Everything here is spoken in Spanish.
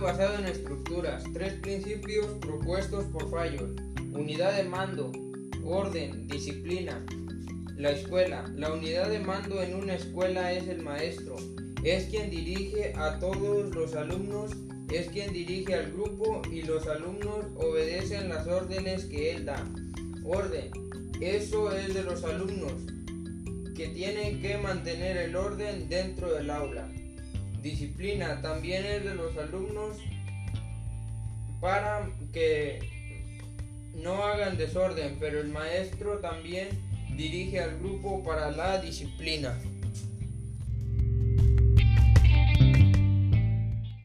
basado en estructuras, tres principios propuestos por Fayol, unidad de mando, orden, disciplina. La escuela. La unidad de mando en una escuela es el maestro. Es quien dirige a todos los alumnos, es quien dirige al grupo y los alumnos obedecen las órdenes que él da. Orden. Eso es de los alumnos, que tienen que mantener el orden dentro del aula. Disciplina también es de los alumnos para que no hagan desorden, pero el maestro también dirige al grupo para la disciplina.